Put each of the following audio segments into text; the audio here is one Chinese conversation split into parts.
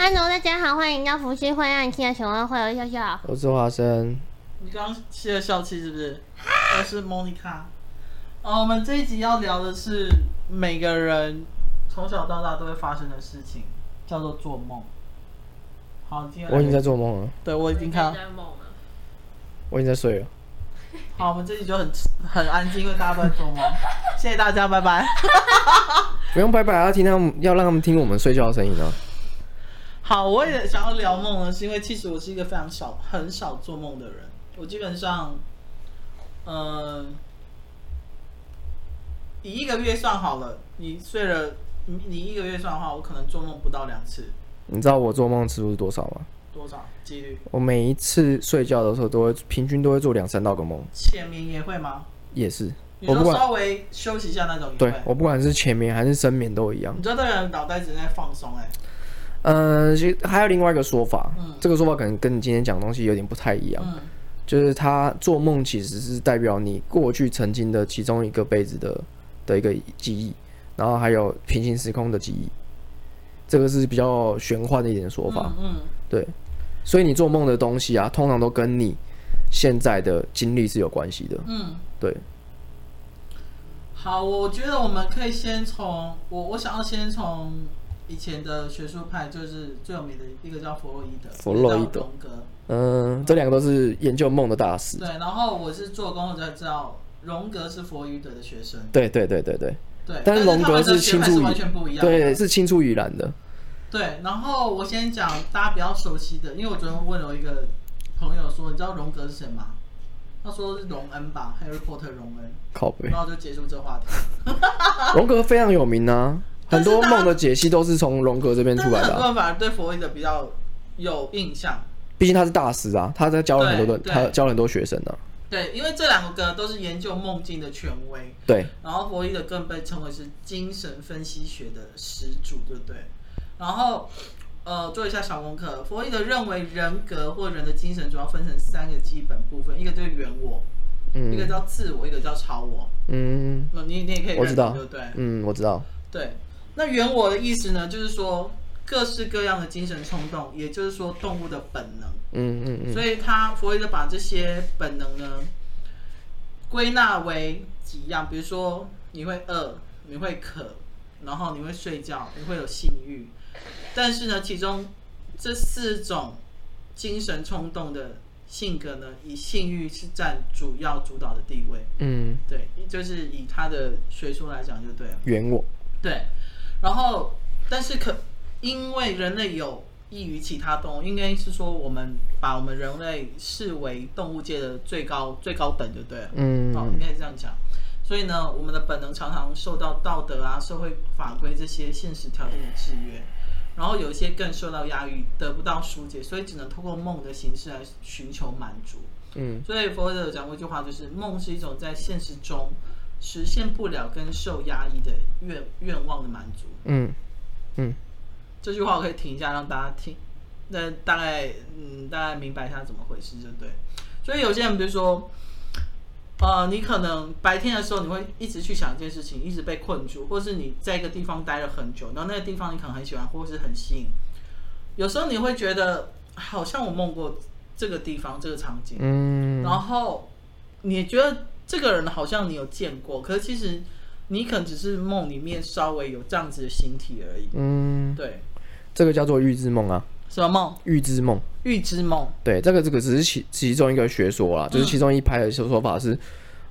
Hello，大家好，欢迎到伏羲会让你听的小话会，有笑笑。我是华生。你刚刚吸了笑气是不是？我是莫妮卡。哦，我们这一集要聊的是每个人从小到大都会发生的事情，叫做做梦。好，今天我已经在做梦了。对，我已经看到。我已经在睡了。好，我们这集就很很安静，因为大家都在做梦。谢谢大家，拜拜。不用拜拜，要听他们，要让他们听我们睡觉的声音啊。好，我也想要聊梦呢，是因为其实我是一个非常少、很少做梦的人。我基本上，嗯、呃，以一个月算好了，你睡了，你你一个月算的话，我可能做梦不到两次。你知道我做梦次数是多少吗？多少几率？我每一次睡觉的时候，都会平均都会做两三道个梦。前面也会吗？也是。你说稍微休息一下那种。对，我不管是前面还是深眠都一样。你知道这个人脑袋只在放松哎、欸。嗯，其实还有另外一个说法，嗯，这个说法可能跟你今天讲的东西有点不太一样，嗯，就是他做梦其实是代表你过去曾经的其中一个辈子的的一个记忆，然后还有平行时空的记忆，这个是比较玄幻的一点说法，嗯，嗯，对，所以你做梦的东西啊，通常都跟你现在的经历是有关系的，嗯，对。好，我觉得我们可以先从我，我想要先从。以前的学术派就是最有名的一个叫弗洛伊德，弗洛伊德，嗯，这两个都是研究梦的大师。对，然后我是做功课才知道，荣格是弗洛伊德的学生。对对对对对。对，但是荣格是青出于，完全不一样。对，是青出于蓝的。对，然后我先讲大家比较熟悉的，因为我昨天问了一个朋友说，你知道荣格是谁吗？他说是荣恩吧，Harry Potter 荣恩。靠背。然后就结束这话题。荣格非常有名啊。很多梦的解析都是从荣格这边出来的，啊。很多人反而对弗洛伊德比较有印象，毕竟他是大师啊，他在教了很多的，他教了很多学生呢，啊。对，因为这两个都是研究梦境的权威。对。然后弗洛伊德更被称为是精神分析学的始祖，对不对？然后，呃，做一下小功课，弗洛伊德认为人格或人的精神主要分成三个基本部分，一个就是原我，嗯，一个叫自我，一个叫超我。嗯。你你也可以知道，对不对？嗯，我知道。对。那原我的意思呢，就是说各式各样的精神冲动，也就是说动物的本能。嗯嗯嗯。所以他弗洛伊德把这些本能呢归纳为几样，比如说你会饿，你会渴，然后你会睡觉，你会有性欲。但是呢，其中这四种精神冲动的性格呢，以性欲是占主要主导的地位。嗯，对，就是以他的学说来讲就对了。原我。对。然后，但是可因为人类有异于其他动物，应该是说我们把我们人类视为动物界的最高最高等，就对了。嗯，哦，应该是这样讲。所以呢，我们的本能常常受到道德啊、社会法规这些现实条件的制约，然后有一些更受到压抑，得不到疏解，所以只能通过梦的形式来寻求满足。嗯，所以弗洛伊德讲过一句话，就是梦是一种在现实中。实现不了跟受压抑的愿愿望的满足。嗯嗯，这句话我可以停一下，让大家听，那大概嗯大概明白一下怎么回事，就对。所以有些人比如说，呃，你可能白天的时候你会一直去想一件事情，一直被困住，或是你在一个地方待了很久，然后那个地方你可能很喜欢，或是很吸引。有时候你会觉得好像我梦过这个地方这个场景，嗯，然后你觉得。这个人好像你有见过，可是其实你可能只是梦里面稍微有这样子的形体而已。嗯，对，这个叫做预知梦啊。什么梦？预知梦。预知梦。对，这个这个只是其其中一个学说啦，就是其中一派的说说法是，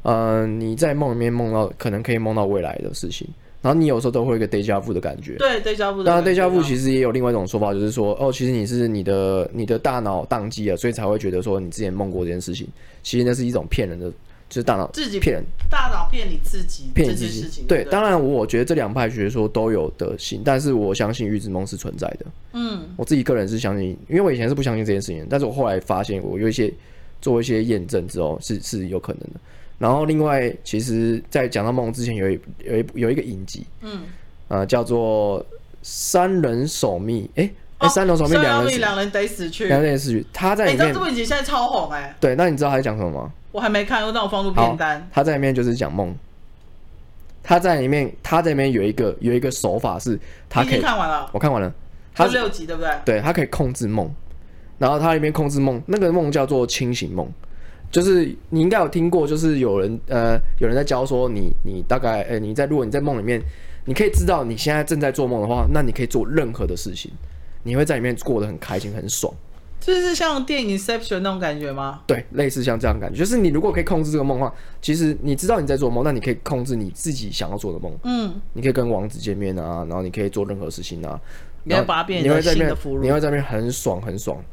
嗯、呃，你在梦里面梦到可能可以梦到未来的事情，然后你有时候都会有一个 deja vu 的感觉。对 deja vu。当然，déjà vu 其实也有另外一种说法，就是说，哦，其实你是你的你的大脑宕机了，所以才会觉得说你之前梦过这件事情，其实那是一种骗人的。就是大脑自己骗人，大脑骗你自己，骗你自己。对，当然，我觉得这两派学说都有的行，但是我相信预知梦是存在的。嗯，我自己个人是相信，因为我以前是不相信这件事情，但是我后来发现，我有一些做一些验证之后，是是有可能的。然后，另外，其实，在讲到梦之前，有一有一有一个影集，嗯，呃，叫做《三人守密》。哎，哎，三人守密，两人两人得死去，两人得死去。他在里面，这部影集现在超红哎。对，那你知道他在讲什么吗？我还没看，我让我放入片单。他在里面就是讲梦，他在里面，他在里面有一个有一个手法是，他可以看完了，我看完了，他六集对不对？对，他可以控制梦，然后他里面控制梦，那个梦叫做清醒梦，就是你应该有听过，就是有人呃有人在教说你你大概呃你在如果你在梦里面，你可以知道你现在正在做梦的话，那你可以做任何的事情，你会在里面过得很开心很爽。就是像电影《Inception》那种感觉吗？对，类似像这样感觉，就是你如果可以控制这个梦的话，其实你知道你在做梦，那你可以控制你自己想要做的梦。嗯，你可以跟王子见面啊，然后你可以做任何事情啊。你要把它变成新的俘虏，你会在那边很爽很爽。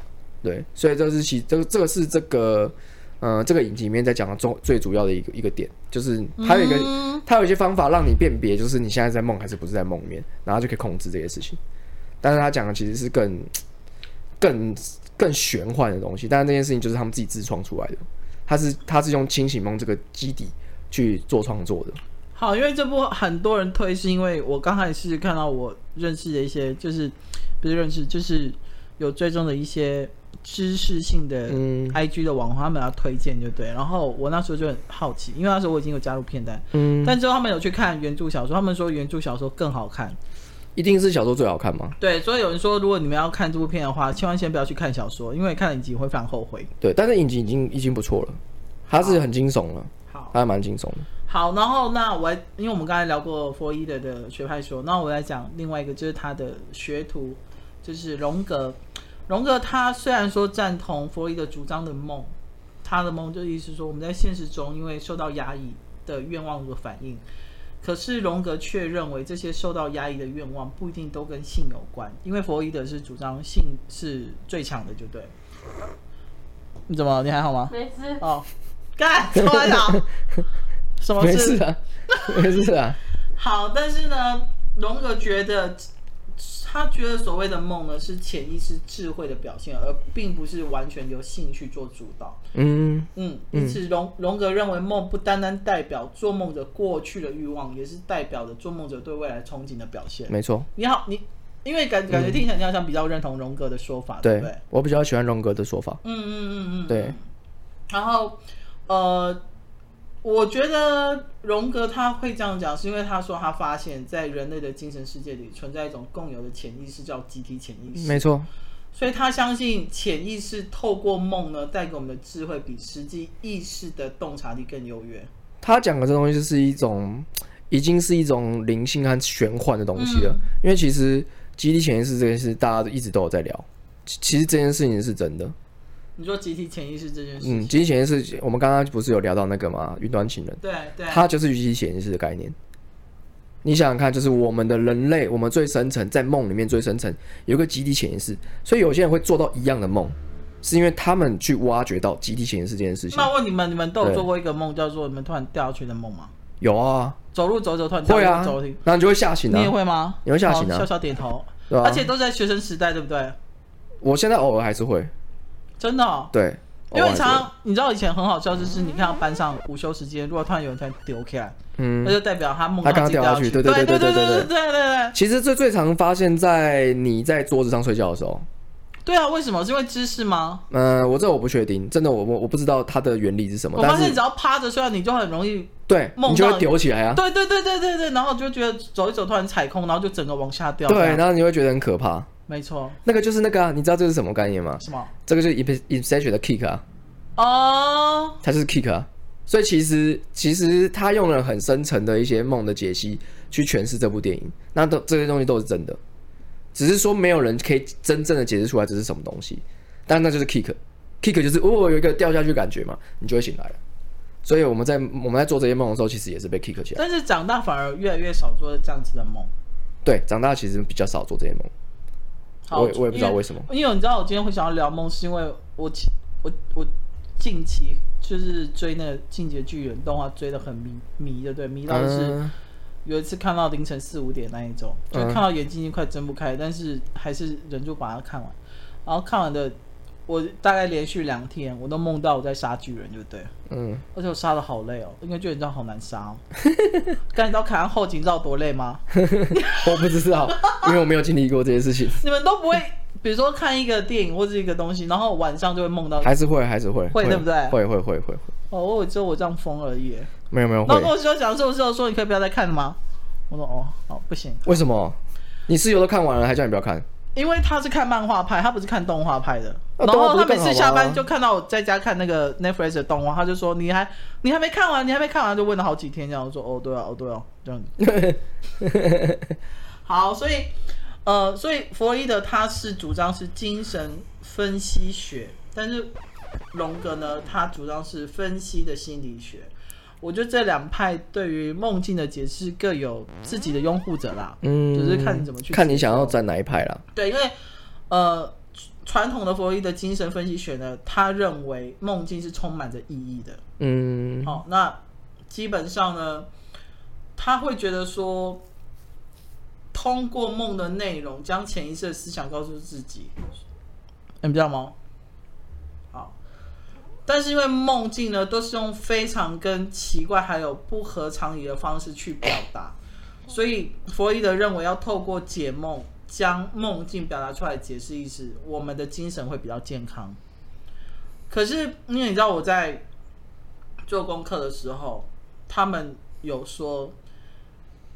对，所以这是其这个这个是这个呃这个影集里面在讲的最最主要的一个一个点，就是它有一个、嗯、它有一些方法让你辨别，就是你现在在梦还是不是在梦里面，然后就可以控制这些事情。但是他讲的其实是更更。更玄幻的东西，但是那件事情就是他们自己自创出来的。他是他是用清醒梦这个基底去做创作的。好，因为这部很多人推，是因为我刚开始看到我认识的一些，就是不是认识，就是有追踪的一些知识性的 IG 的网红，他们要推荐就对。然后我那时候就很好奇，因为那时候我已经有加入片单，嗯，但之后他们有去看原著小说，他们说原著小说更好看。一定是小说最好看吗？对，所以有人说，如果你们要看这部片的话，千万先不要去看小说，因为看了影集会非常后悔。对，但是影集已经已经不错了，它是很惊悚了，好，它还蛮惊悚的。好，然后那我来，因为我们刚才聊过弗洛伊德的学派说，那我来讲另外一个，就是他的学徒，就是荣格。荣格他虽然说赞同弗洛伊德主张的梦，他的梦就意思说我们在现实中因为受到压抑的愿望的反应。可是荣格却认为这些受到压抑的愿望不一定都跟性有关，因为弗洛伊德是主张性是最强的，就对。你怎么？你还好吗？没事。哦，干，怎么了？什么事？没事啊，没事啊。好，但是呢，荣格觉得。他觉得所谓的梦呢，是潜意识智慧的表现，而并不是完全由性去做主导。嗯嗯，因此荣荣格认为梦不单单代表做梦者过去的欲望，也是代表着做梦者对未来憧憬的表现。没错。你好，你因为感感觉听起来你好像比较认同荣格的说法，嗯、对不对？我比较喜欢荣格的说法。嗯嗯嗯嗯，对。然后呃。我觉得荣格他会这样讲，是因为他说他发现，在人类的精神世界里存在一种共有的潜意识，叫集体潜意识。没错，所以他相信潜意识透过梦呢，带给我们的智慧比实际意识的洞察力更优越。他讲的这东西就是一种，已经是一种灵性和玄幻的东西了。嗯、因为其实集体潜意识这件事，大家都一直都有在聊。其实这件事情是真的。你说集体潜意识这件事，嗯，集体潜意识，我们刚刚不是有聊到那个吗？云端情人，对对，它就是集体潜意识的概念。你想想看，就是我们的人类，我们最深层在梦里面最深层有个集体潜意识，所以有些人会做到一样的梦，是因为他们去挖掘到集体潜意识这件事情。那问你们，你们都有做过一个梦，叫做你们突然掉下去的梦吗？有啊，走路走走突然掉下去走，然后你就会吓醒啊。你也会吗？你会吓醒啊？笑笑点头，而且都在学生时代，对不对？我现在偶尔还是会，真的，对。因为常常你知道以前很好笑，就是你看到班上午休时间，如果突然有人突然丢起来，嗯，那就代表他梦他刚掉下去，对对对对对对对对对对。其实最最常发现在你在桌子上睡觉的时候。对啊，为什么？是因为姿势吗？嗯，我这我不确定，真的我我我不知道它的原理是什么。我发现你只要趴着睡，你就很容易对，你就会丢起来啊。对对对对对对，然后就觉得走一走突然踩空，然后就整个往下掉。对，然后你会觉得很可怕。没错，那个就是那个啊，你知道这是什么概念吗？什么？这个就是 Inception 的 kick 啊。哦，它是 kick 啊，所以其实其实他用了很深层的一些梦的解析去诠释这部电影，那都这些东西都是真的，只是说没有人可以真正的解释出来这是什么东西，但那就是 kick，kick 就是哦有一个掉下去感觉嘛，你就会醒来了。所以我们在我们在做这些梦的时候，其实也是被 kick 起来。但是长大反而越来越少做这样子的梦。对，长大其实比较少做这些梦。好，我也我也不知道为什么。因为，你知道我今天会想要聊梦，是因为我我我。近期就是追那个《进击的巨人》动画，追的很迷迷的，对，迷到就是有一次看到凌晨四五点那一种，就看到眼睛已经快睁不开，但是还是忍住把它看完。然后看完的，我大概连续两天，我都梦到我在杀巨人，就对，嗯，而且我杀的好累哦，因为巨人这样好难杀哦。但你知道砍完后颈知道多累吗？我不知道，因为我没有经历过这些事情。你们都不会。比如说看一个电影或者一个东西，然后晚上就会梦到，还是会还是会会对不对？会会会会会。哦，我只有我这样疯而已。没有没有。然后我就讲说，我就说你可以不要再看了吗？我说哦，好不行。为什么？你室友都看完了，还叫你不要看？因为他是看漫画派，他不是看动画派的。然后他每次下班就看到我在家看那个 Netflix 的动画，他就说：“你还你还没看完，你还没看完。”就问了好几天，这样我说：“哦，对啊，哦，对啊，这样子。”好，所以呃，所以弗洛伊德他是主张是精神分析学，但是荣格呢，他主张是分析的心理学。我觉得这两派对于梦境的解释各有自己的拥护者啦，嗯，就是看你怎么去看你想要站哪一派啦。对，因为呃。传统的弗洛伊德精神分析学呢，他认为梦境是充满着意义的。嗯，好、哦，那基本上呢，他会觉得说，通过梦的内容将潜意识的思想告诉自己，你知道吗？但是因为梦境呢，都是用非常跟奇怪还有不合常理的方式去表达，所以弗洛伊德认为要透过解梦。将梦境表达出来，解释意思，我们的精神会比较健康。可是，因为你知道我在做功课的时候，他们有说，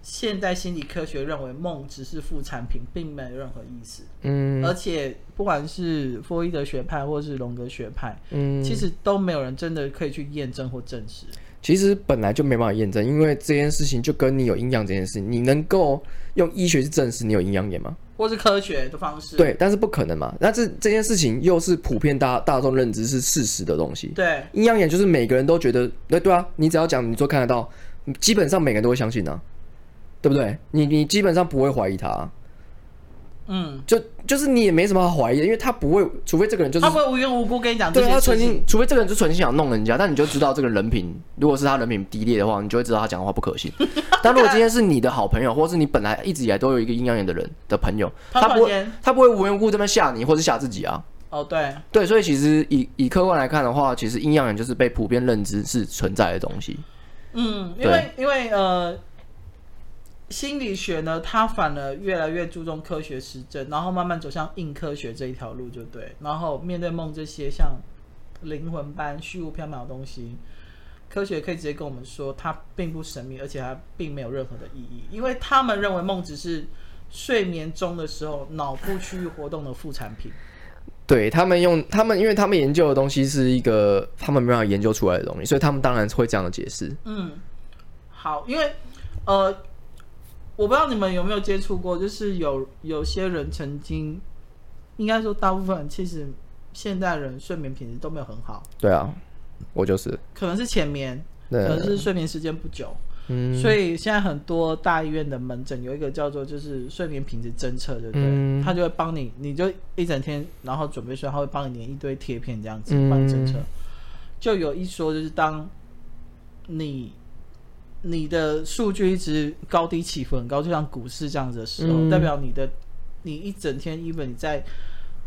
现代心理科学认为梦只是副产品，并没有任何意思。嗯，而且不管是弗洛伊德学派或是荣格学派，嗯，其实都没有人真的可以去验证或证实。其实本来就没办法验证，因为这件事情就跟你有阴阳这件事，你能够用医学去证实你有阴阳眼吗？或是科学的方式？对，但是不可能嘛。那这这件事情又是普遍大大众认知是事实的东西。对，阴阳眼就是每个人都觉得，对对啊，你只要讲，你都看得到，基本上每个人都会相信啊，对不对？你你基本上不会怀疑他啊。嗯，就就是你也没什么好怀疑的，因为他不会，除非这个人就是他不会无缘无故跟你讲。对，他存心，除非这个人就存心想弄人家，但你就知道这个人品，如果是他人品低劣的话，你就会知道他讲的话不可信。但如果今天是你的好朋友，或是你本来一直以来都有一个阴阳眼的人的朋友，他不会，他不会无缘无故这么吓你，或是吓自己啊。哦，对，对，所以其实以以客观来看的话，其实阴阳眼就是被普遍认知是存在的东西。嗯，因为因为呃。心理学呢，它反而越来越注重科学实证，然后慢慢走向硬科学这一条路，就对。然后面对梦这些像灵魂般虚无缥缈的东西，科学可以直接跟我们说，它并不神秘，而且它并没有任何的意义，因为他们认为梦只是睡眠中的时候脑部区域活动的副产品。对，他们用他们，因为他们研究的东西是一个他们没办法研究出来的东西，所以他们当然会这样的解释。嗯，好，因为呃。我不知道你们有没有接触过，就是有有些人曾经，应该说大部分其实现代人睡眠品质都没有很好。对啊，我就是。可能是浅眠，可能是睡眠时间不久。嗯。所以现在很多大医院的门诊有一个叫做就是睡眠品质侦测，对不对？嗯。他就会帮你，你就一整天然后准备睡，他会帮你粘一堆贴片这样子帮你侦测。就有一说就是当你。你的数据一直高低起伏很高，就像股市这样子的时候，嗯、代表你的你一整天，even 你在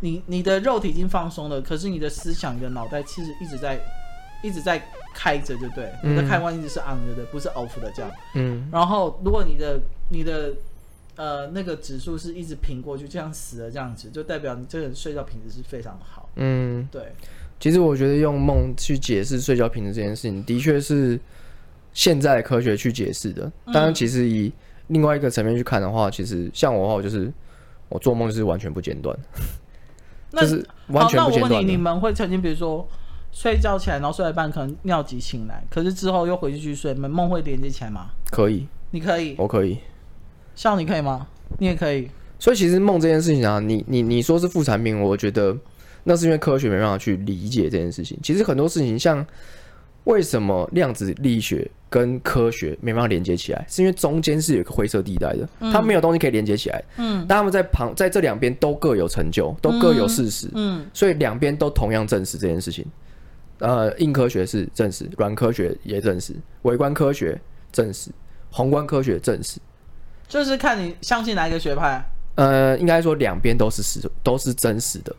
你你的肉体已经放松了，可是你的思想、你的脑袋其实一直在一直在开着，就对，嗯、你的开关一直是 on 着的，不是 off 的这样。嗯。然后，如果你的你的呃那个指数是一直平过去，就像死了这样子，就代表你这个人睡觉品质是非常好。嗯，对。其实我觉得用梦去解释睡觉品质这件事情，的确是。现在科学去解释的，当然，其实以另外一个层面去看的话，嗯、其实像我的话，我就是我做梦就是完全不间断，就是完全不间断。那我问你，你们会曾经比如说睡觉起来，然后睡一半可能尿急醒来，可是之后又回去去睡，你们梦会连接起来吗？可以，你可以，我可以。像你可以吗？你也可以。所以其实梦这件事情啊，你你你说是副产品，我觉得那是因为科学没办法去理解这件事情。其实很多事情像。为什么量子力学跟科学没办法连接起来？是因为中间是有一个灰色地带的，它没有东西可以连接起来。嗯，但他们在旁在这两边都各有成就，都各有事实。嗯，所以两边都同样证实这件事情。呃，硬科学是证实，软科学也证实，微观科学证实，宏观科学证实。就是看你相信哪一个学派。呃，应该说两边都是实，都是真实的。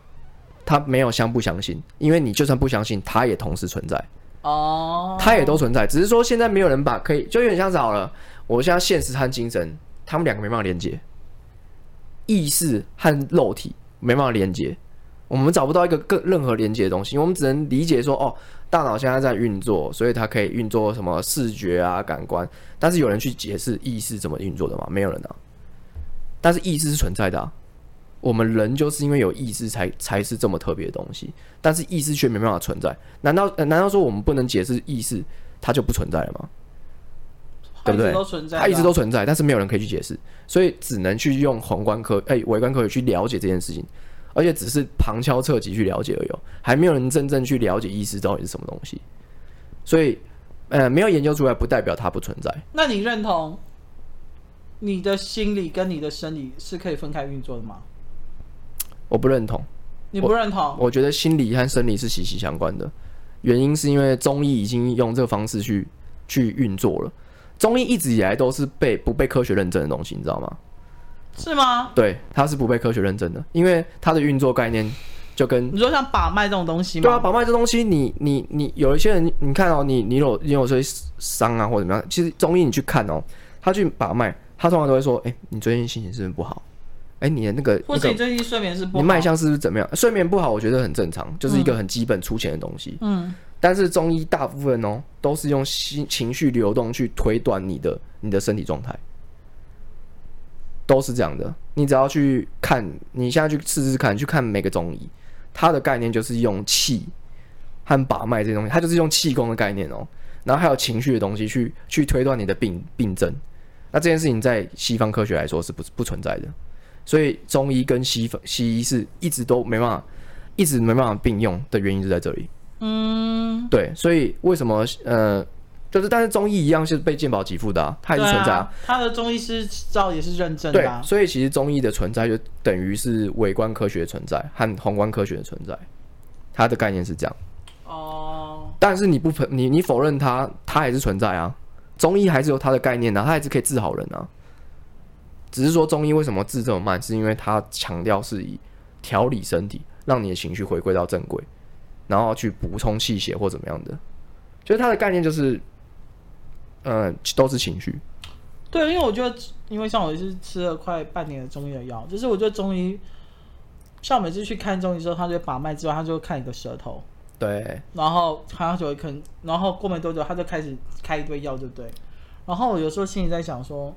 他没有相不相信，因为你就算不相信，它也同时存在。哦，它也都存在，只是说现在没有人把可以，就有点像是好了。我现在现实和精神，他们两个没办法连接，意识和肉体没办法连接，我们找不到一个更任何连接的东西，我们只能理解说，哦，大脑现在在运作，所以它可以运作什么视觉啊、感官。但是有人去解释意识怎么运作的吗？没有人啊。但是意识是存在的啊。我们人就是因为有意识才才是这么特别的东西，但是意识却没办法存在。难道难道说我们不能解释意识它就不存在了吗？对不对？它一直都存在，但是没有人可以去解释，所以只能去用宏观科哎、微观科学去了解这件事情，而且只是旁敲侧击去了解而已，还没有人真正去了解意识到底是什么东西。所以，呃，没有研究出来，不代表它不存在。那你认同你的心理跟你的生理是可以分开运作的吗？我不认同。你不认同？我，我觉得心理和生理是息息相关的，原因是因为中医已经用这个方式去去运作了。中医一直以来都是被不被科学认证的东西，你知道吗？是吗？对，它是不被科学认证的，因为它的运作概念就跟你说像把脉这种东西吗？对啊，把脉这东西你，你你你有一些人，你看哦，你你有你有些伤啊或者怎么样，其实中医你去看哦，他去把脉，他通常都会说，哎、欸，你最近心情是不是不好？哎、欸，你的那个或者你最近睡眠是不好，你脉象是不是怎么样？睡眠不好，我觉得很正常，就是一个很基本出钱的东西。嗯。但是中医大部分哦，都是用心情绪流动去推断你的你的身体状态，都是这样的。你只要去看，你现在去试试看，去看每个中医，它的概念就是用气和把脉这些东西，它就是用气功的概念哦。然后还有情绪的东西去去推断你的病病症。那这件事情在西方科学来说是不不存在的，所以中医跟西方西医是一直都没办法，一直没办法并用的原因就在这里。嗯，对，所以为什么呃，就是但是中医一样是被健保给付的啊，它也是存在啊。他的中医师照也是认证的啊。对，所以其实中医的存在就等于是微观科学的存在和宏观科学的存在，它的概念是这样。哦。但是你不否你你否认它，它还是存在啊。中医还是有它的概念啊，它还是可以治好人啊。只是说中医为什么治这么慢，是因为它强调是以调理身体，让你的情绪回归到正轨。然后去补充气血或怎么样的，就是它的概念就是，呃，都是情绪。对，因为我觉得，因为像我是吃了快半年的中医的药，就是我觉得中医，像每次去看中医之后，他就会把脉之外，他就会看你的舌头。对。然后他就会看，然后过没多久，他就开始开一堆药，对不对？然后我有时候心里在想说，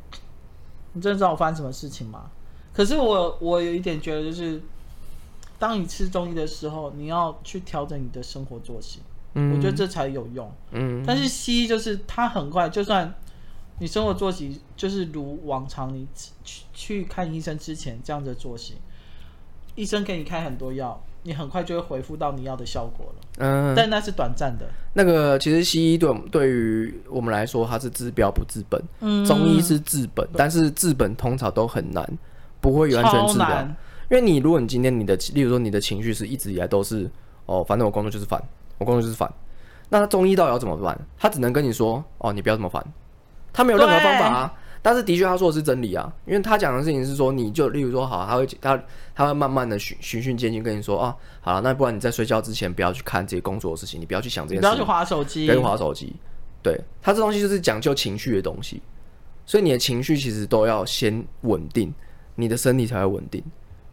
你真的知道我发生什么事情吗？可是我我有一点觉得就是。当你吃中医的时候，你要去调整你的生活作息，嗯，我觉得这才有用。嗯，但是西医就是它很快，就算你生活作息就是如往常，你去去看医生之前这样的作息，医生给你开很多药，你很快就会回复到你要的效果了。嗯，但那是短暂的。那个其实西医对对于我们来说，它是治标不治本。嗯，中医是治本，但是治本通常都很难，不会完全治疗。因为你，如果你今天你的，例如说你的情绪是一直以来都是，哦，反正我工作就是烦，我工作就是烦，那中医到底要怎么办？他只能跟你说，哦，你不要这么烦，他没有任何方法啊。但是的确他说的是真理啊，因为他讲的事情是说，你就例如说好，他会他他会慢慢的循循序渐进跟你说啊，好了，那不然你在睡觉之前不要去看这些工作的事情，你不要去想这些事情，不要去划手机，不要去滑手机。对，他这东西就是讲究情绪的东西，所以你的情绪其实都要先稳定，你的身体才会稳定。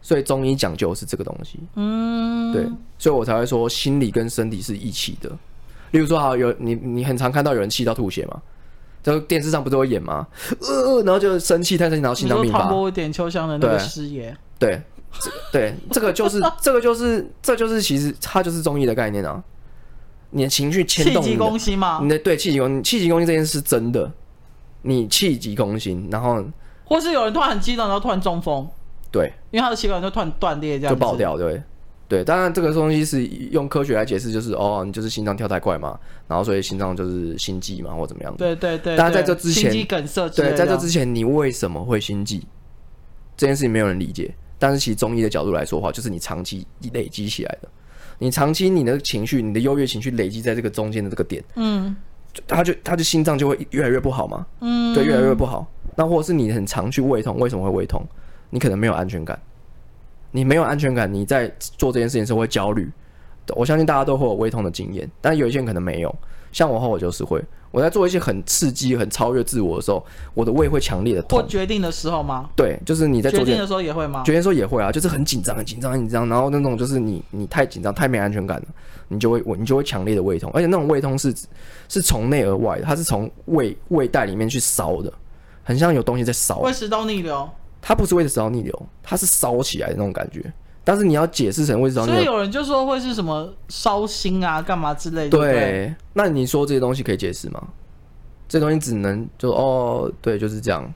所以中医讲究的是这个东西，嗯，对，所以我才会说心理跟身体是一起的。例如说，好有你，你很常看到有人气到吐血嘛，就电视上不是会演吗？呃，然后就生气太生气，然后心脏病发。唐伯虎点秋香的那个师爷，对，对，这个就是 这个就是这就是其实它就是中医的概念啊。你的情绪牵动气急攻心吗？你的对气急攻气急攻心这件事是真的，你气急攻心，然后或是有人突然很激动，然后突然中风。对，因为他的血管就突然断裂，这样就爆掉。对，对，当然这个东西是用科学来解释，就是哦，你就是心脏跳太快嘛，然后所以心脏就是心悸嘛，或怎么样。对对对。但在这之前，心肌梗塞。对，在这之前，你为什么会心悸？这件事情没有人理解。但是其实中医的角度来说的话，就是你长期累积起来的，你长期你的情绪，你的优越情绪累积在这个中间的这个点，嗯，他就他就心脏就会越来越不好嘛，嗯，对，越来越不好。那或者是你很常去胃痛，为什么会胃痛？你可能没有安全感，你没有安全感，你在做这件事情时候会焦虑。我相信大家都会有胃痛的经验，但有一些人可能没有。像我后，我就是会，我在做一些很刺激、很超越自我的时候，我的胃会强烈的痛。做决定的时候吗？对，就是你在做决定的时候也会吗？决定的时候也会啊，就是很紧张、很紧张、很紧张，然后那种就是你你太紧张、太没安全感了，你就会你就会强烈的胃痛，而且那种胃痛是是从内而外的，它是从胃胃袋里面去烧的，很像有东西在烧。胃食道逆流。它不是胃食道逆流，它是烧起来的那种感觉。但是你要解释成胃食道逆流，所以有人就说会是什么烧心啊，干嘛之类的。对，对，那你说这些东西可以解释吗？这东西只能就哦，对，就是这样，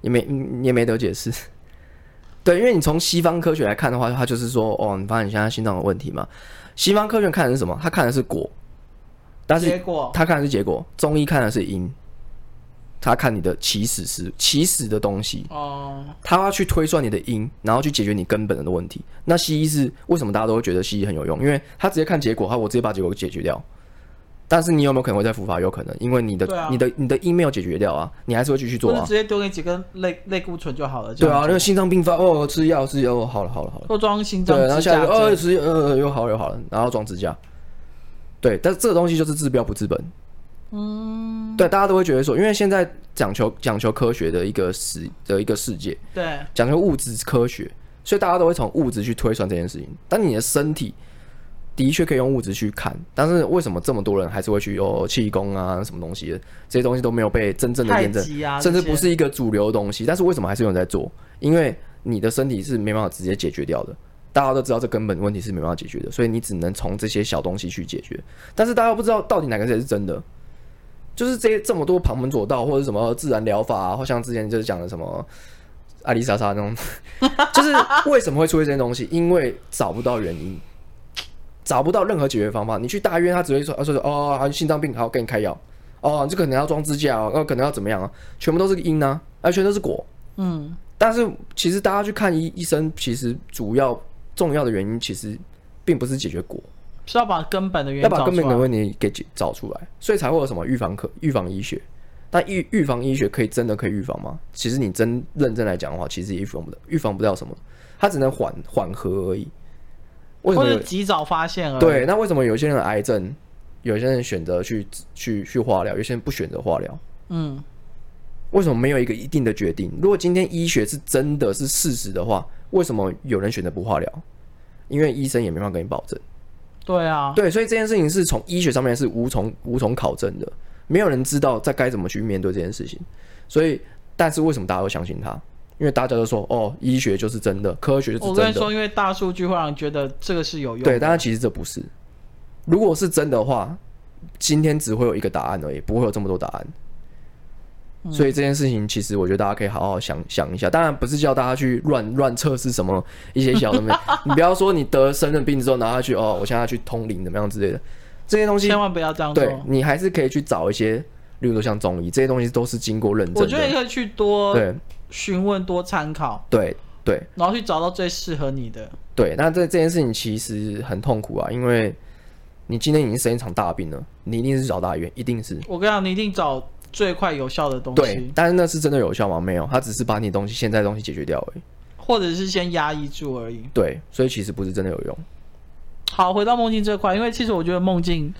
也没也没得解释。对，因为你从西方科学来看的话，它就是说，哦，你发现你现在心脏有问题嘛？西方科学看的是什么？他看的是果，但是他看的是结果。中医看的是因，他看你的起始是起始的东西。哦，他要去推算你的因，然后去解决你根本的问题。那西医是为什么大家都会觉得西医很有用？因为他直接看结果，他我直接把结果解决掉。但是你有没有可能会再复发？有可能，因为你的、啊、你的、你的因没有解决掉啊，你还是会继续做啊。直接丢给几根类类固醇就好了。对啊，那个心脏病发哦，吃药吃药哦，好了好了好了。又装心脏对，然后下一个哦吃药呃又好又好了，然后装支架。对，但是这个东西就是治标不治本。嗯。对，大家都会觉得说，因为现在讲求讲求科学的一个世的一个世界，对，讲求物质科学，所以大家都会从物质去推算这件事情。但你的身体。的确可以用物质去看，但是为什么这么多人还是会去有气功啊，什么东西的？这些东西都没有被真正的验证，啊、甚至不是一个主流的东西。但是为什么还是有人在做？因为你的身体是没办法直接解决掉的，大家都知道这根本问题是没办法解决的，所以你只能从这些小东西去解决。但是大家不知道到底哪个才是真的，就是这些这么多旁门左道或者什么自然疗法啊，或像之前就是讲的什么艾丽莎莎那种，就是为什么会出现这些东西？因为找不到原因。找不到任何解决方法，你去大医院，他只会说，啊，说说哦，心脏病，好，给你开药，哦，这可能要装支架哦，可能要怎么样啊？全部都是因啊，而全都是果，嗯。但是其实大家去看医医生，其实主要重要的原因，其实并不是解决果，是要把根本的原因，要把根本的问题给找出来，所以才会有什么预防科、预防医学。但预预防医学可以真的可以预防吗？其实你真认真来讲的话，其实也预防不了，预防不了什么，它只能缓缓和而已。为什么或者及早发现而已？对，那为什么有些人的癌症，有些人选择去去去化疗，有些人不选择化疗？嗯，为什么没有一个一定的决定？如果今天医学是真的是事实的话，为什么有人选择不化疗？因为医生也没办法跟你保证。对啊，对，所以这件事情是从医学上面是无从无从考证的，没有人知道在该怎么去面对这件事情。所以，但是为什么大家都相信他？因为大家都说哦，医学就是真的，科学就是真的。我跟你说，因为大数据会让人觉得这个是有用的。对，但是其实这不是。如果是真的话，今天只会有一个答案而已，不会有这么多答案。嗯、所以这件事情，其实我觉得大家可以好好想想一下。当然不是叫大家去乱乱测试什么一些小的，你不要说你得生了病之后拿下去哦，我现在要去通灵怎么样之类的，这些东西千万不要这样做。对，你还是可以去找一些，例如说像中医这些东西都是经过认证的。我觉得你可以去多对。询问多参考，对对，然后去找到最适合你的。对，那这这件事情其实很痛苦啊，因为你今天已经生一场大病了，你一定是找大医院，一定是。我跟你讲，你一定找最快有效的东西。对，但是那是真的有效吗？没有，他只是把你东西现在的东西解决掉而已，或者是先压抑住而已。对，所以其实不是真的有用。好，回到梦境这块，因为其实我觉得梦境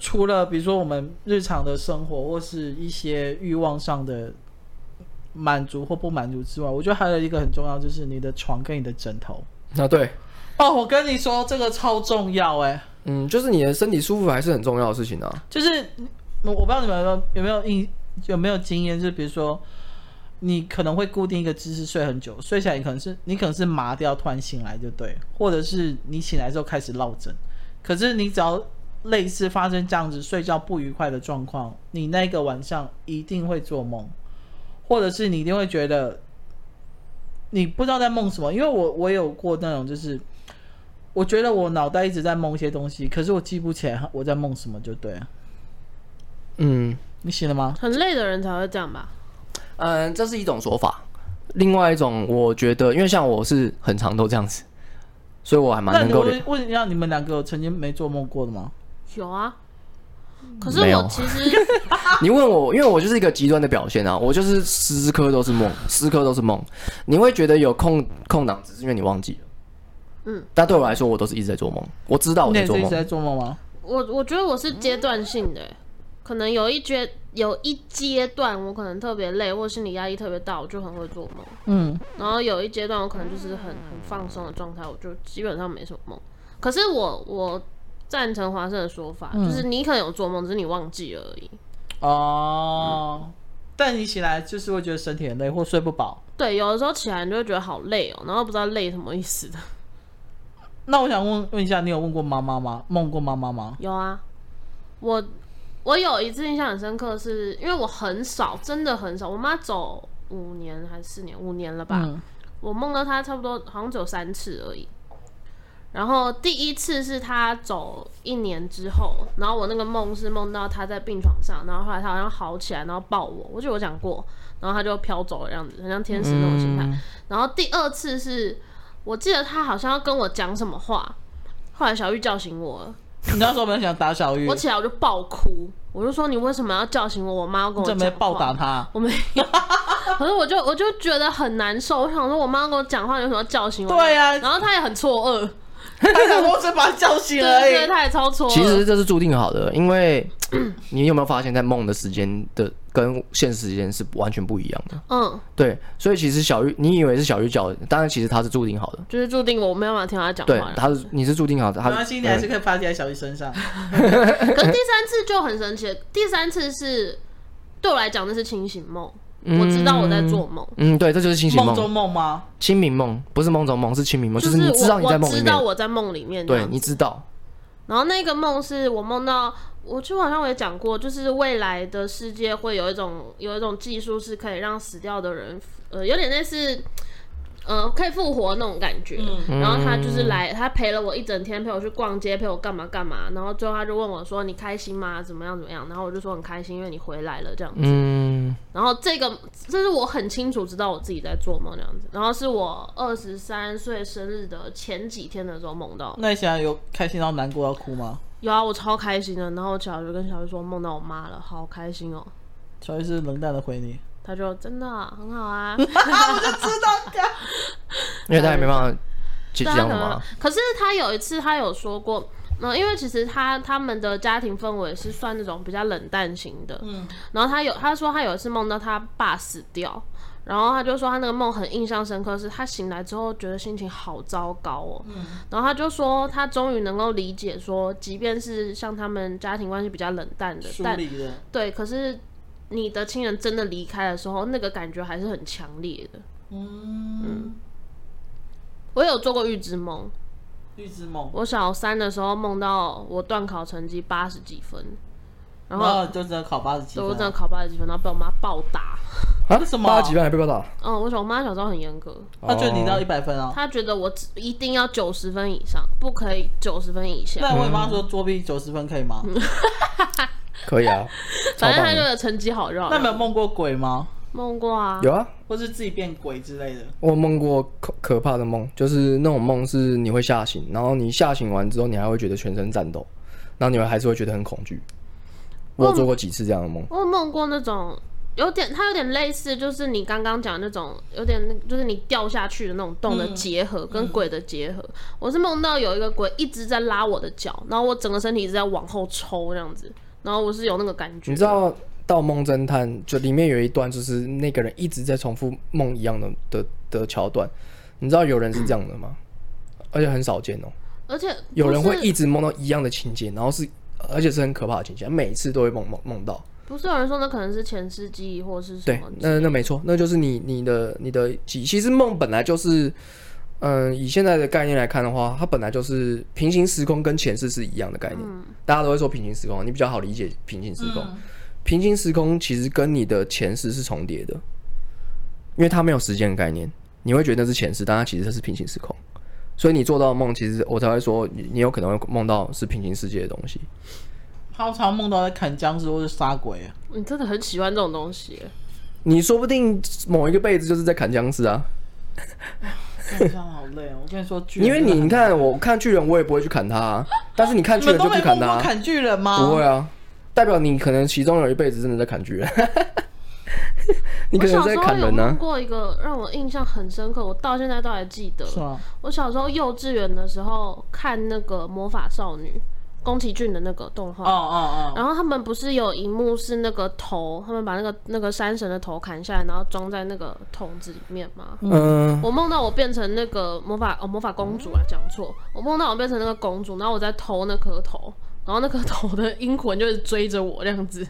除了比如说我们日常的生活或是一些欲望上的。满足或不满足之外，我觉得还有一个很重要，就是你的床跟你的枕头。啊，对。哦，我跟你说，这个超重要哎。嗯，就是你的身体舒服还是很重要的事情啊。就是我不知道你们有没有印有没有经验，就是比如说你可能会固定一个姿势睡很久，睡起来可能是你可能是麻掉，突然醒来就对，或者是你醒来之后开始落枕。可是你只要类似发生这样子睡觉不愉快的状况，你那个晚上一定会做梦。或者是你一定会觉得，你不知道在梦什么，因为我我有过那种，就是我觉得我脑袋一直在梦一些东西，可是我记不起来我在梦什么，就对了。嗯，你醒了吗？很累的人才会这样吧？嗯，这是一种说法。另外一种，我觉得，因为像我是很常都这样子，所以我还蛮能够。问问一下，你们两个曾经没做梦过的吗？有啊。可是我其实 你问我，因为我就是一个极端的表现啊，我就是时时刻刻都是梦，时时刻刻都是梦。你会觉得有空空档，只是因为你忘记了。嗯，但对我来说，我都是一直在做梦。我知道我在做梦。你一直在做梦吗？我我觉得我是阶段性的，可能有一阶有一阶段我可能特别累，或者心理压力特别大，我就很会做梦。嗯，然后有一阶段我可能就是很很放松的状态，我就基本上没什么梦。可是我我。赞成华生的说法，嗯、就是你可能有做梦，只是你忘记了而已。哦，但你起来就是会觉得身体很累，或睡不饱。对，有的时候起来你就会觉得好累哦，然后不知道累什么意思的。那我想问问一下，你有问过妈妈吗？梦过妈妈吗？有啊，我我有一次印象很深刻是，是因为我很少，真的很少。我妈走五年还是四年，五年了吧？嗯、我梦到她差不多好像只有三次而已。然后第一次是她走一年之后，然后我那个梦是梦到她在病床上，然后后来她好像好起来，然后抱我，我记得我讲过，然后她就飘走的样子，很像天使那种形态。嗯、然后第二次是我记得她好像要跟我讲什么话，后来小玉叫醒我了。你那时候没有想打小玉？我起来我就爆哭，我就说你为什么要叫醒我？我妈要跟我讲话。你怎么没暴打他？我没有，可是我就我就觉得很难受，我想说我妈要跟我讲话，你为什么要叫醒我？对呀、啊，然后她也很错愕。他想说只把他叫醒而已，对，她也超错。其实这是注定好的，因为你有没有发现，在梦的时间的跟现实时间是完全不一样的。嗯，对，所以其实小玉，你以为是小玉叫，当然其实他是注定好的，就是注定我没有办法听他讲话。对，他是你是注定好的，他没关系，你还是可以发泄在小玉身上。可是第三次就很神奇，第三次是对我来讲那是清醒梦。我知道我在做梦。嗯，对，这就是清醒梦。梦中梦吗？清明梦不是梦中梦，是清明梦，就是你知道你在梦里面。我知道我在梦里面。对，你知道。然后那个梦是我梦到，我就好像我也讲过，就是未来的世界会有一种有一种技术是可以让死掉的人，呃，有点类似。呃，可以复活那种感觉，嗯、然后他就是来，他陪了我一整天，陪我去逛街，陪我干嘛干嘛，然后最后他就问我说：“你开心吗？怎么样怎么样？”然后我就说很开心，因为你回来了这样子。嗯、然后这个这是我很清楚知道我自己在做梦这样子，然后是我二十三岁生日的前几天的时候梦到。那你现在有开心到难过要哭吗？有啊，我超开心的。然后我小鱼就跟小鱼说梦到我妈了，好开心哦。小鱼是冷淡的回你。他就真的很好啊，我就知道的，因为他也没办法去讲嘛。可是他有一次他有说过，嗯，因为其实他他们的家庭氛围是算那种比较冷淡型的，嗯。然后他有他说他有一次梦到他爸死掉，然后他就说他那个梦很印象深刻，是他醒来之后觉得心情好糟糕哦。嗯。然后他就说他终于能够理解说，即便是像他们家庭关系比较冷淡的，但对，可是。你的亲人真的离开的时候，那个感觉还是很强烈的。嗯，嗯，我有做过预知梦。预知梦。我小三的时候梦到我段考成绩八十几分，然后就只能考八十几分，我只能考八十几分，然后被我妈暴打。啊？什么？八十几分还被暴打？嗯，我想我妈小时候很严格，她觉得你到一百分啊，她觉得我只一定要九十分以上，不可以九十分以下。那我妈说作弊九十分可以吗？可以啊，反正她就的成绩好绕。那没有梦过鬼吗？梦过啊，有啊，或是自己变鬼之类的。我梦过可可怕的梦，就是那种梦是你会吓醒，然后你吓醒完之后，你还会觉得全身颤抖，然后你们还是会觉得很恐惧。我做过几次这样的梦。我有梦过那种有点，它有点类似，就是你刚刚讲的那种，有点就是你掉下去的那种洞的结合，嗯、跟鬼的结合。嗯、我是梦到有一个鬼一直在拉我的脚，然后我整个身体一直在往后抽这样子。然后我是有那个感觉。你知道《盗梦侦探》就里面有一段，就是那个人一直在重复梦一样的的的桥段。你知道有人是这样的吗？嗯、而且很少见哦。而且有人会一直梦到一样的情节，然后是而且是很可怕的情形，每次都会梦梦梦到。不是有人说那可能是前世记忆或是什么？对，那那没错，那就是你你的你的记忆。其实梦本来就是。嗯，以现在的概念来看的话，它本来就是平行时空跟前世是一样的概念。嗯、大家都会说平行时空，你比较好理解平行时空。嗯、平行时空其实跟你的前世是重叠的，因为它没有时间的概念，你会觉得那是前世，但它其实它是平行时空。所以你做到梦，其实我才会说你，你有可能会梦到是平行世界的东西。他常梦到在砍僵尸或者杀鬼啊！你真的很喜欢这种东西。你说不定某一个辈子就是在砍僵尸啊。这样好累哦！我跟你说，因为你你看，我看巨人，我也不会去砍他，啊，但是你看巨人就不砍他，啊，砍巨人吗？不会啊，代表你可能其中有一辈子真的在砍巨人。你可能在砍人呢，啊。我小时候有梦过一个让我印象很深刻，我到现在都还记得。我小时候幼稚园的时候看那个魔法少女。宫崎骏的那个动画，哦哦哦，然后他们不是有一幕是那个头，他们把那个那个山神的头砍下来，然后装在那个桶子里面吗？嗯，我梦到我变成那个魔法哦魔法公主啊，讲错，我梦到我变成那个公主，然后我在偷那颗头，然后那颗头的阴魂就是追着我这样子。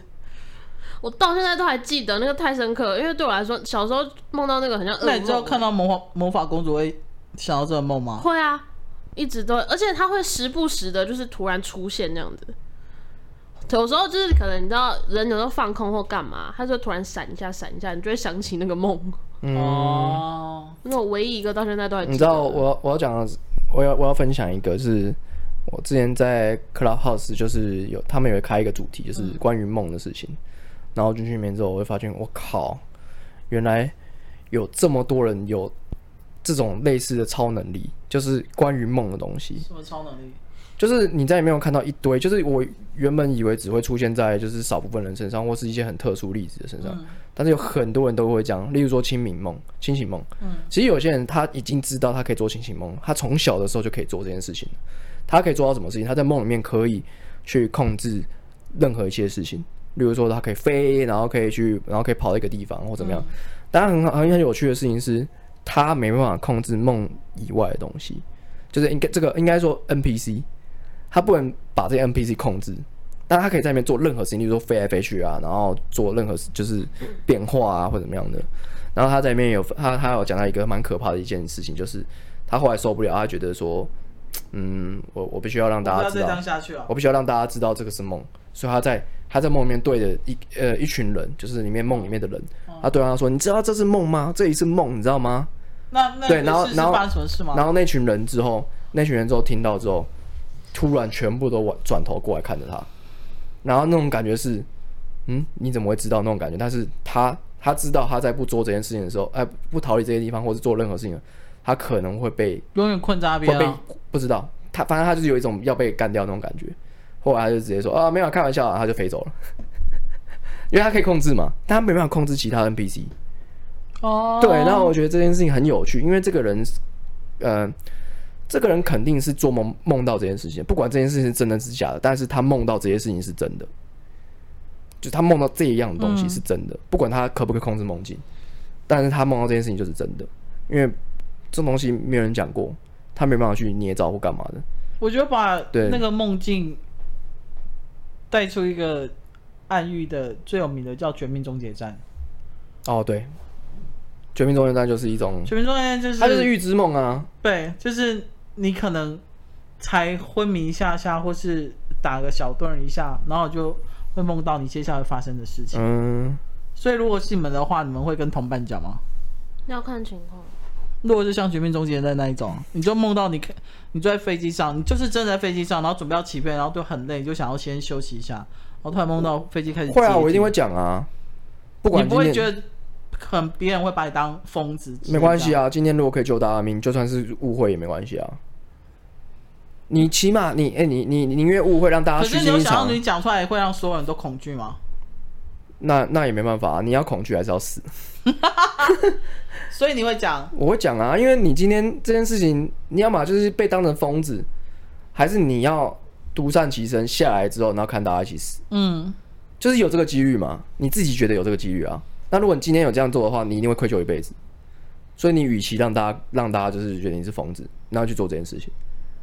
我到现在都还记得，那个太深刻了，因为对我来说，小时候梦到那个很像噩梦。那你知道看到魔法魔法公主会想到这个梦吗？会啊，一直都，而且它会时不时的，就是突然出现那样子。有时候就是可能你知道，人有时候放空或干嘛，它就突然闪一下，闪一下，你就会想起那个梦。哦，那我唯一一个到现在都还记得。你知道我我要讲的，我要我要分享一个是。我之前在 Clubhouse 就是有他们有开一个主题，就是关于梦的事情。嗯、然后进去里面之后，我会发现，我靠，原来有这么多人有这种类似的超能力，就是关于梦的东西。什么超能力？就是你在里面有看到一堆，就是我原本以为只会出现在就是少部分人身上，或是一些很特殊例子的身上。嗯、但是有很多人都会讲，例如说清明梦、清醒梦。嗯，其实有些人他已经知道他可以做清醒梦，他从小的时候就可以做这件事情。他可以做到什么事情？他在梦里面可以去控制任何一些事情，例如说他可以飞，然后可以去，然后可以跑到一个地方或怎么样。当然、嗯，很好，很有趣的事情是，他没办法控制梦以外的东西，就是应该这个应该说 NPC，他不能把这些 NPC 控制，但他可以在里面做任何事情，例如说飞来飞去啊，然后做任何就是变化啊或怎么样的。然后他在里面有他他有讲到一个蛮可怕的一件事情，就是他后来受不了，他觉得说。嗯，我我必须要让大家知道，我必须要让大家知道这个是梦，所以他在他在梦里面对着一呃一群人，就是里面梦里面的人，他对他说：“你知道这是梦吗？这里是梦，你知道吗？”那那对，然后然后然后那群人之后，那群人之后听到之后，突然全部都转转头过来看着他，然后那种感觉是，嗯，你怎么会知道那种感觉？但是他他知道他在不做这件事情的时候，哎，不逃离这些地方，或是做任何事情。他可能会被永远困在那边，会被不知道他，反正他就是有一种要被干掉那种感觉。后来他就直接说啊，没有开玩笑啊，他就飞走了，因为他可以控制嘛，但他没办法控制其他 NPC。哦，对，然后我觉得这件事情很有趣，因为这个人，呃，这个人肯定是做梦梦到这件事情，不管这件事情是真的是假的，但是他梦到这些事情是真的，就他梦到这一样东西是真的，嗯、不管他可不可以控制梦境，但是他梦到这件事情就是真的，因为。这东西没有人讲过，他没办法去捏造或干嘛的。我觉得把那个梦境带出一个暗喻的最有名的叫《绝命终结战》。哦，对，《绝命终结战》就是一种，《绝命终结战》就是它就是预知梦啊。对，就是你可能才昏迷一下下，或是打个小盹一下，然后就会梦到你接下来发生的事情。嗯，所以如果是你们的话，你们会跟同伴讲吗？要看情况。如果是像《绝命终结的》那一种，你就梦到你，你坐在飞机上，你就是真的在飞机上，然后准备要起飞，然后就很累，就想要先休息一下，然后突然梦到飞机开始。会啊，我一定会讲啊。不管你不会觉得很别人会把你当疯子。没关系啊，今天如果可以救大家命，就算是误会也没关系啊。你起码你哎、欸，你你宁愿误会让大家虚惊一场。可是你有想到你讲出来会让所有人都恐惧吗？那那也没办法啊，你要恐惧还是要死？所以你会讲？我会讲啊，因为你今天这件事情，你要么就是被当成疯子，还是你要独善其身下来之后，然后看大家一起死。嗯，就是有这个几率嘛，你自己觉得有这个几率啊。那如果你今天有这样做的话，你一定会愧疚一辈子。所以你与其让大家让大家就是觉得你是疯子，然后去做这件事情，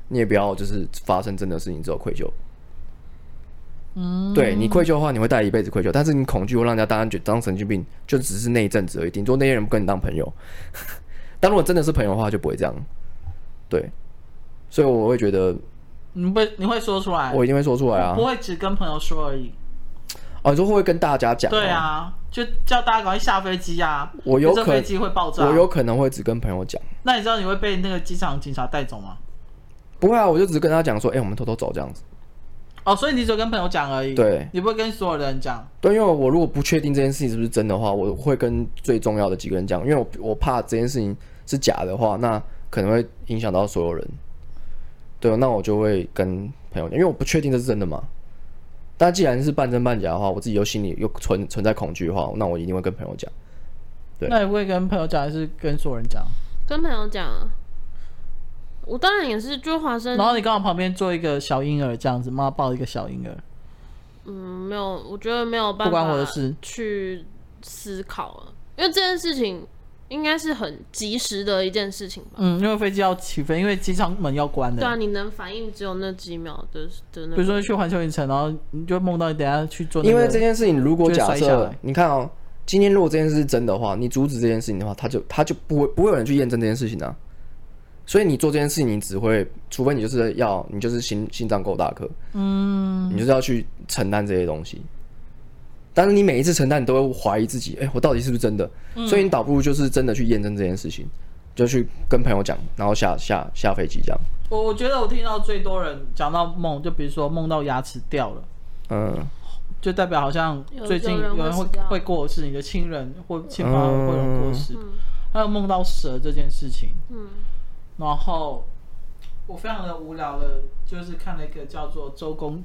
你也不要就是发生真的事情之后愧疚。嗯，对你愧疚的话，你会带一辈子愧疚。但是你恐惧会让人家当然觉当神经病，就只是那一阵子而已。顶多那些人不跟你当朋友。但如果真的是朋友的话，就不会这样。对，所以我会觉得，你会你会说出来，我一定会说出来啊，不会只跟朋友说而已。哦，你说会不会跟大家讲？对啊，就叫大家赶快下飞机啊！我有可能飞机会爆炸，我有可能会只跟朋友讲。那你知道你会被那个机场警察带走吗？不会啊，我就只跟他讲说，哎、欸，我们偷偷走这样子。哦，所以你只有跟朋友讲而已，对，你不会跟所有人讲。对，因为我如果不确定这件事情是不是真的话，我会跟最重要的几个人讲，因为我我怕这件事情是假的话，那可能会影响到所有人。对，那我就会跟朋友讲，因为我不确定这是真的嘛。但既然是半真半假的话，我自己又心里又存存在恐惧的话，那我一定会跟朋友讲。对，那你会跟朋友讲，还是跟所有人讲？跟朋友讲。我当然也是，就华生。然后你刚好旁边做一个小婴儿这样子，妈抱一个小婴儿。嗯，没有，我觉得没有办法。不关我的事。去思考了，因为这件事情，应应该是很及时的一件事情吧。嗯，因为飞机要起飞，因为机舱门要关的。对啊，你能反应只有那几秒的的那。比如说去环球影城，然后你就梦到你等下去做。因为这件事情，如果假设你看哦，今天如果这件事是真的话，你阻止这件事情的话，他就他就不会不会有人去验证这件事情啊。所以你做这件事情，你只会，除非你就是要，你就是心心脏够大颗，嗯，你就是要去承担这些东西。但是你每一次承担，你都会怀疑自己，哎、欸，我到底是不是真的？嗯、所以你倒不如就是真的去验证这件事情，就去跟朋友讲，然后下下下飞机这样。我我觉得我听到最多人讲到梦，就比如说梦到牙齿掉了，嗯，就代表好像最近有人会会过世，你的亲人或亲朋会有人过世，嗯、还有梦到蛇这件事情，嗯。然后我非常的无聊的，就是看了一个叫做周公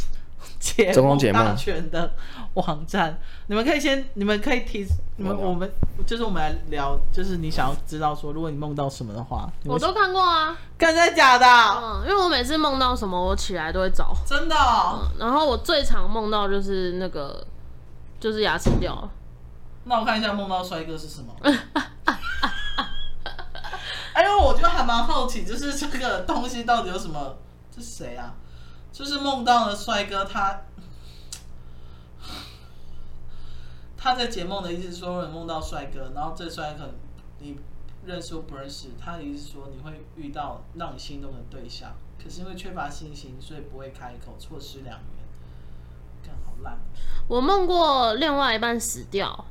解梦大全的网站。你们可以先，你们可以提，你们我们就是我们来聊，就是你想要知道说，如果你梦到什么的话，我都看过啊，真的假的？嗯，因为我每次梦到什么，我起来都会找，真的、哦嗯。然后我最常梦到就是那个，就是牙齿掉了。那我看一下梦到帅哥是什么。哎呦，我就还蛮好奇，就是这个东西到底有什么？这谁啊？就是梦到了帅哥，他他在解梦的意思说，你梦到帅哥，然后这帅哥你认识或不认识，他的意思说你会遇到让你心动的对象，可是因为缺乏信心，所以不会开口，错失良缘。看好烂。我梦过另外一半死掉。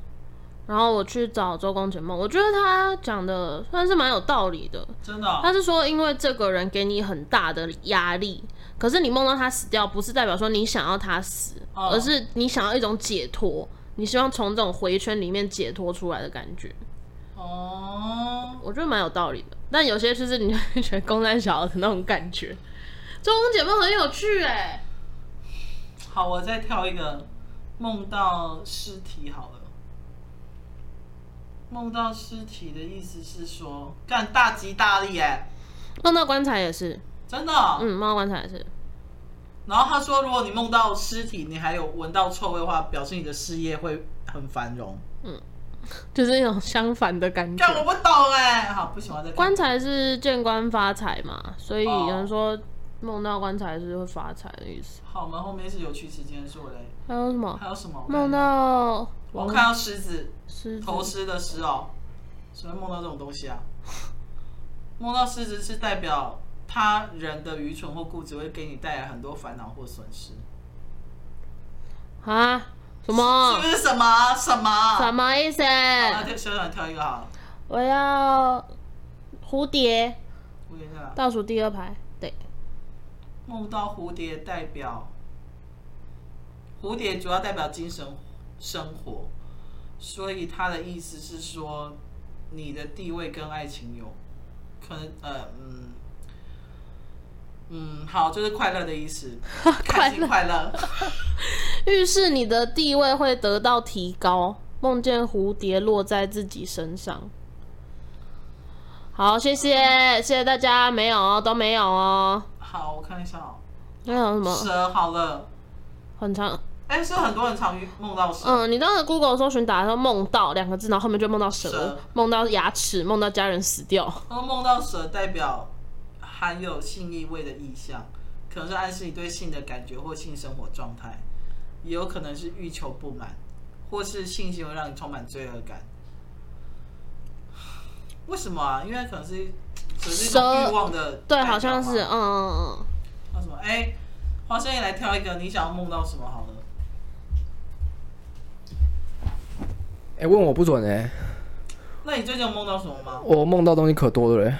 然后我去找周公解梦，我觉得他讲的算是蛮有道理的。真的哦？他是说，因为这个人给你很大的压力，可是你梦到他死掉，不是代表说你想要他死，哦、而是你想要一种解脱，你希望从这种回圈里面解脱出来的感觉。哦，我觉得蛮有道理的。但有些就是你会觉得公三小的那种感觉。周公解梦很有趣哎。好，我再挑一个梦到尸体好了。梦到尸体的意思是说，干大吉大利哎！梦到棺材也是真的，哦，嗯，梦到棺材也是。然后他说，如果你梦到尸体，你还有闻到臭味的话，表示你的事业会很繁荣。嗯，就是那种相反的感觉。干我不懂哎，好不喜欢这个。棺材是见官发财嘛，所以有人说梦到棺材是会发财的意思。好，我们后面是有趣时间说嘞。还有什么？还有什么？梦到我看到狮子。头狮的狮哦，谁会梦到这种东西啊？梦到狮子是代表他人的愚蠢或固执会给你带来很多烦恼或损失。啊？什么？是不是什么什么？什么意思？那就小小挑一个好了。我要蝴蝶。蝴蝶在哪？倒数第二排。对。梦到蝴蝶代表，蝴蝶主要代表精神生活。所以他的意思是说，你的地位跟爱情有可能，呃，嗯，嗯，好，就是快乐的意思，开心快乐。预示 你的地位会得到提高，梦见蝴蝶落在自己身上。好，谢谢，谢谢大家，没有哦，都没有哦。好，我看一下哦。还有什么？蛇，好了，很长。哎、欸，是很多人常梦到蛇。嗯，你当时 Google 搜寻打的时候“梦到”两个字，然后后面就梦到蛇，梦到牙齿，梦到家人死掉。然后梦到蛇代表含有性意味的意象，可能是暗示你对性的感觉或性生活状态，也有可能是欲求不满，或是性行为让你充满罪恶感。为什么啊？因为可能是蛇是欲望的，对，好像是，嗯嗯嗯。那什么？哎、欸，花生也来挑一个，你想要梦到什么好了？哎、欸，问我不准哎、欸。那你最近有梦到什么吗？我梦到东西可多了嘞。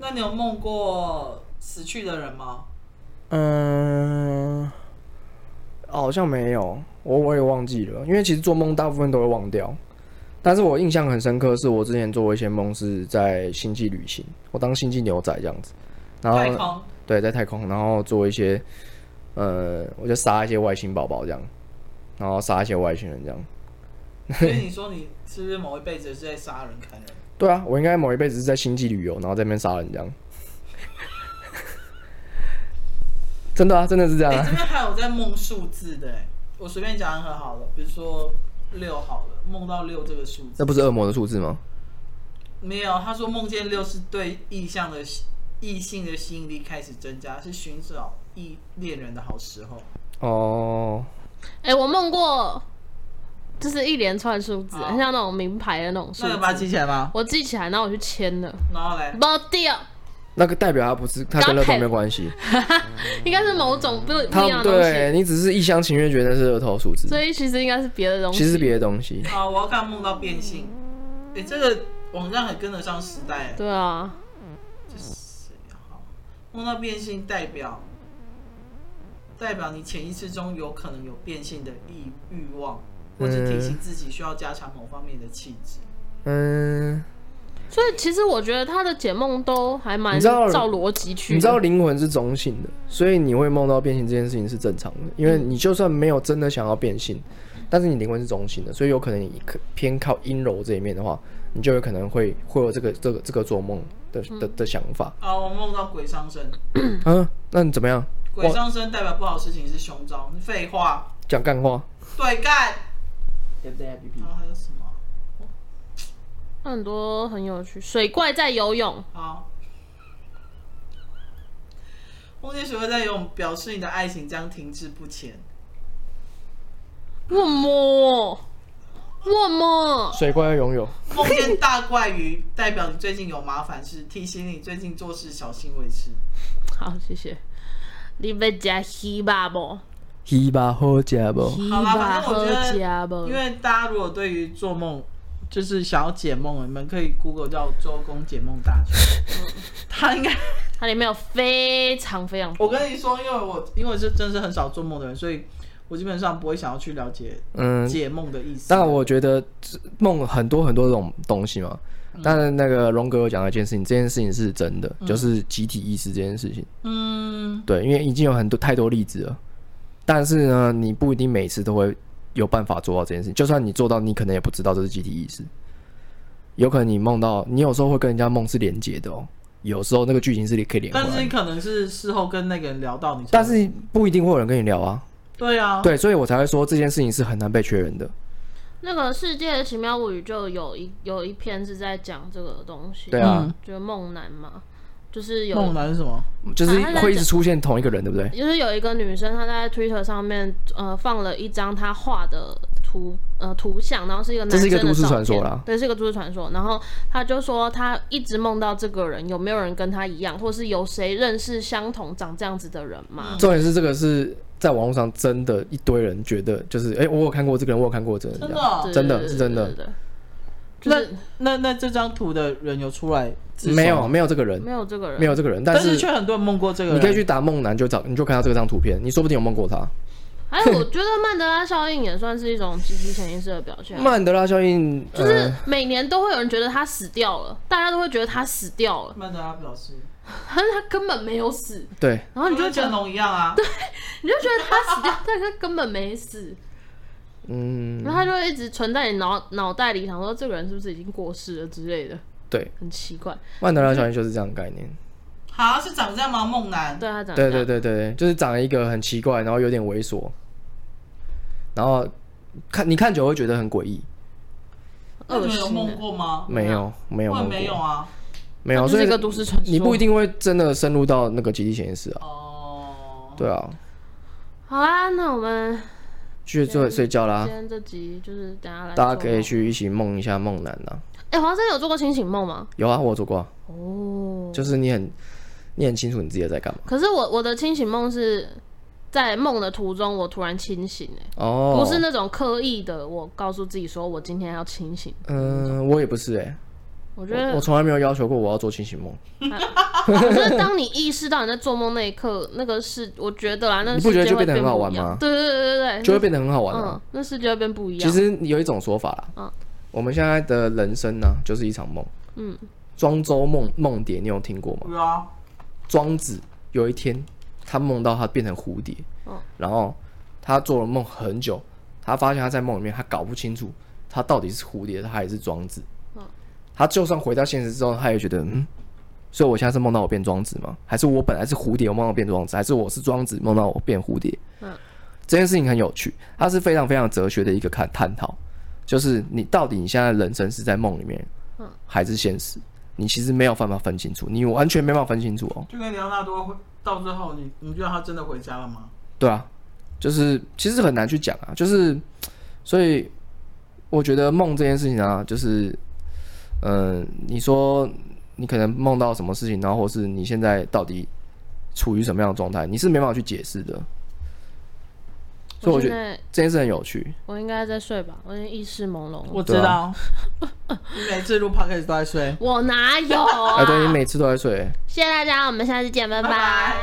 那你有梦过死去的人吗？嗯，好像没有，我我也忘记了。因为其实做梦大部分都会忘掉，但是我印象很深刻，是我之前做过一些梦是在星际旅行，我当星际牛仔这样子，然后太空对，在太空，然后做一些，呃，我就杀一些外星宝宝这样，然后杀一些外星人这样。所以你说你是不是某一辈子是在杀人看人？对啊，我应该某一辈子是在星际旅游，然后在那边杀人这样。真的啊，真的是这样啊。这边还有在梦数字的，我随便讲很好了，比如说六好了，梦到六这个数字。那不是恶魔的数字吗？没有，他说梦见六是对异象的异性的吸引力开始增加，是寻找异恋人的好时候。哦，哎、欸，我梦过，就是一连串数字，很像那种名牌的那种数字。那有把它记起来吗？我记起来，然后我去签了。然后嘞？没掉。那个代表他不是，他跟乐透没有关系。应该是某种不不一样的东西。对，你只是一厢情愿觉得是乐透数字。所以其实应该是别的东西。其实是别的东西。啊，我要看梦到变性。哎、欸，这个网站很跟得上时代。对啊。这是？好，梦到变性代表代表你潜意识中有可能有变性的欲欲望，或者提醒自己需要加强某方面的气质。嗯。所以其实我觉得他的解梦都还蛮照逻辑去。你知道灵魂是中性的，所以你会梦到变性这件事情是正常的。因为你就算没有真的想要变性，但是你灵魂是中性的，所以有可能你偏靠阴柔这一面的话，你就有可能会会有这个这个这个做梦的的的想法。啊，我梦到鬼上身。嗯，那你怎么样？鬼上身代表不好事情是凶兆。废话。讲干话。对干。对不对？B 还有什么？很多很有趣，水怪在游泳。好，梦见水怪在游泳，表示你的爱情将停滞不前。我么？为么？水怪要游泳。梦见大怪鱼，代表你最近有麻烦事，提醒你最近做事小心为是。好，谢谢。你要吃鱼吧不？鱼吧好吃不？好吧，反正我觉得，因为大家如果对于做梦。就是想要解梦，你们可以 Google 叫周公解梦大全。他应该，它里面有非常非常。我跟你说，因为我因为是真是很少做梦的人，所以我基本上不会想要去了解嗯解梦的意思。但我觉得梦很多很多这种东西嘛。当然，那个荣格有讲一件事情，这件事情是真的，就是集体意识这件事情。嗯，对，因为已经有很多太多例子了。但是呢，你不一定每次都会。有办法做到这件事情，就算你做到，你可能也不知道这是集体意识。有可能你梦到，你有时候会跟人家梦是连接的哦。有时候那个剧情是可以连，但是你可能是事后跟那个人聊到你，但是不一定会有人跟你聊啊。对啊，对，所以我才会说这件事情是很难被确认的。那个《世界的奇妙物语》就有一有一篇是在讲这个东西，对啊，就是梦男嘛。就是有梦男是什么？就是会一直出现同一个人，对不对？就是有一个女生，她在 Twitter 上面呃放了一张她画的图呃图像，然后是一个男生的照片。这是一个都市传说啦。对，是一个都市传说。然后她就说她一直梦到这个人，有没有人跟她一样，或是有谁认识相同长这样子的人吗？重点是这个是在网络上真的，一堆人觉得就是哎、欸，我有看过这个人，我有看过这个人，真的、哦，真的是真的。就是、那那那这张图的人有出来？没有，没有这个人，没有这个人，没有这个人，但是却很多人梦过这个人。你可以去打梦男，就找你就看到这张图片，你说不定有梦过他。还有，我觉得曼德拉效应也算是一种集体潜意识的表现。曼德拉效应就是每年都会有人觉得他死掉了，大家都会觉得他死掉了。曼德拉表示，但是他根本没有死。对，然后你就觉得成龙一样啊，对，你就觉得他死掉，但是他根本没死。嗯，然后他就会一直存在你脑脑袋里，想说这个人是不是已经过世了之类的。对，很奇怪。万德拉效应就是这样的概念。好，是长这样吗？梦男？对，他长。对对对对，就是长一个很奇怪，然后有点猥琐，然后看你看久会觉得很诡异。那你们有梦过吗？没有，没有梦过。没有啊，没有。所以这个都市传说，你不一定会真的深入到那个集体潜意识啊。哦。对啊。好啦，那我们去睡睡觉啦。今天这集就是等下来，大家可以去一起梦一下梦男啊。哎，黄生有做过清醒梦吗？有啊，我有做过。哦，就是你很，你很清楚你自己在干嘛。可是我我的清醒梦是在梦的途中，我突然清醒，哎，哦，不是那种刻意的，我告诉自己说我今天要清醒。嗯，我也不是哎，我觉得我从来没有要求过我要做清醒梦。可是当你意识到你在做梦那一刻，那个是我觉得啦，那你不觉得就变得很好玩吗？对对对对对，就会变得很好玩了。那世界会变不一样。其实有一种说法啦，嗯。我们现在的人生呢、啊，就是一场梦。嗯，庄周梦梦蝶，你有听过吗？对啊。庄子有一天，他梦到他变成蝴蝶。嗯。然后他做了梦很久，他发现他在梦里面，他搞不清楚他到底是蝴蝶，他还是庄子。嗯。他就算回到现实之后，他也觉得，嗯，所以我现在是梦到我变庄子吗？还是我本来是蝴蝶，我梦到变庄子？还是我是庄子梦到我变蝴蝶？嗯。这件事情很有趣，它是非常非常哲学的一个看探讨。就是你到底你现在人生是在梦里面，嗯还是现实，你其实没有办法分清楚，你完全没办法分清楚哦。就跟李奥纳多到最后，你你觉得他真的回家了吗？对啊，就是其实很难去讲啊，就是所以我觉得梦这件事情啊，就是嗯、呃，你说你可能梦到什么事情，然后或是你现在到底处于什么样的状态，你是没办法去解释的。所以我觉得这件事很有趣。我应该在睡吧，我已经意识朦胧。我知道，你每次录 podcast 都在睡。我哪有啊？哎，对，你每次都在睡。谢谢大家，我们下次见，拜拜。拜。